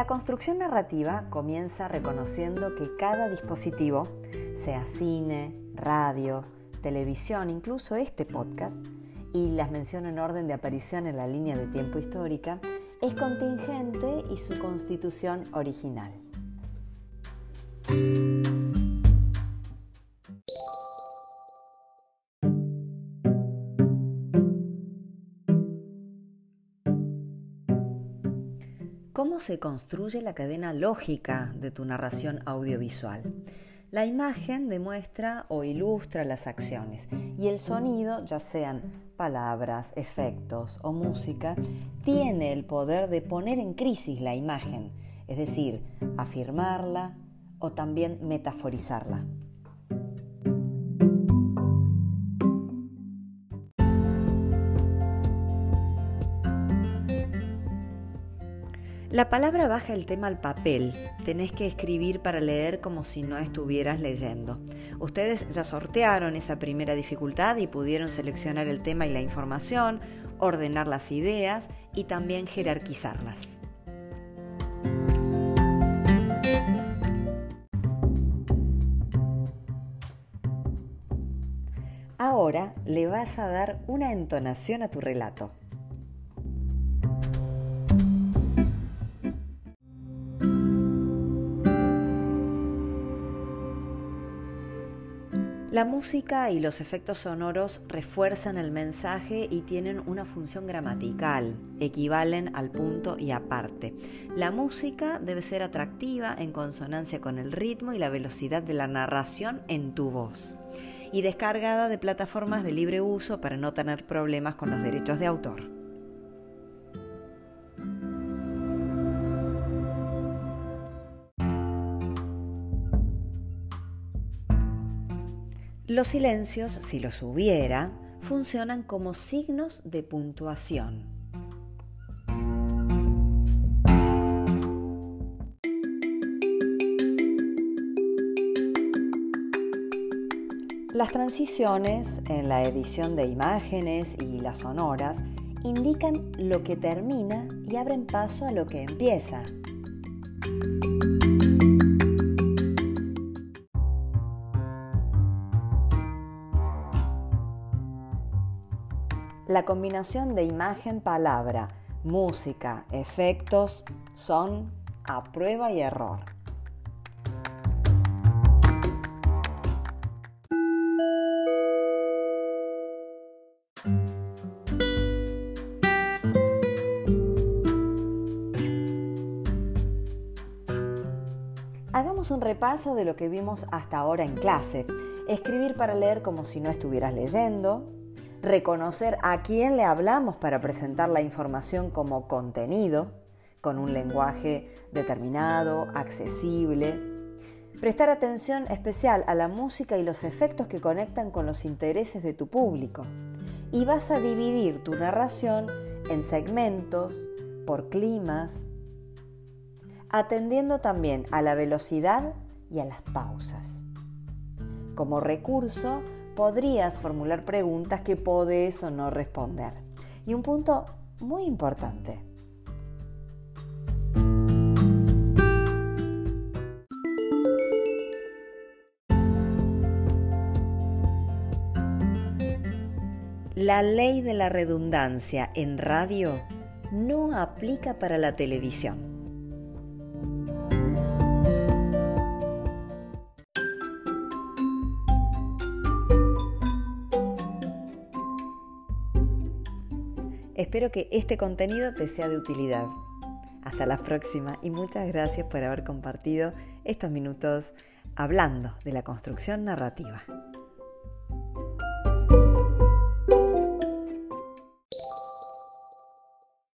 La construcción narrativa comienza reconociendo que cada dispositivo, sea cine, radio, televisión, incluso este podcast, y las menciono en orden de aparición en la línea de tiempo histórica, es contingente y su constitución original. ¿Cómo se construye la cadena lógica de tu narración audiovisual? La imagen demuestra o ilustra las acciones y el sonido, ya sean palabras, efectos o música, tiene el poder de poner en crisis la imagen, es decir, afirmarla o también metaforizarla. La palabra baja el tema al papel. Tenés que escribir para leer como si no estuvieras leyendo. Ustedes ya sortearon esa primera dificultad y pudieron seleccionar el tema y la información, ordenar las ideas y también jerarquizarlas. Ahora le vas a dar una entonación a tu relato. La música y los efectos sonoros refuerzan el mensaje y tienen una función gramatical, equivalen al punto y aparte. La música debe ser atractiva en consonancia con el ritmo y la velocidad de la narración en tu voz y descargada de plataformas de libre uso para no tener problemas con los derechos de autor. Los silencios, si los hubiera, funcionan como signos de puntuación. Las transiciones en la edición de imágenes y las sonoras indican lo que termina y abren paso a lo que empieza. La combinación de imagen-palabra, música, efectos son a prueba y error. Hagamos un repaso de lo que vimos hasta ahora en clase. Escribir para leer como si no estuvieras leyendo, reconocer a quién le hablamos para presentar la información como contenido, con un lenguaje determinado, accesible, prestar atención especial a la música y los efectos que conectan con los intereses de tu público. Y vas a dividir tu narración en segmentos, por climas, atendiendo también a la velocidad y a las pausas. Como recurso, podrías formular preguntas que podés o no responder. Y un punto muy importante. La ley de la redundancia en radio no aplica para la televisión. Espero que este contenido te sea de utilidad. Hasta la próxima y muchas gracias por haber compartido estos minutos hablando de la construcción narrativa.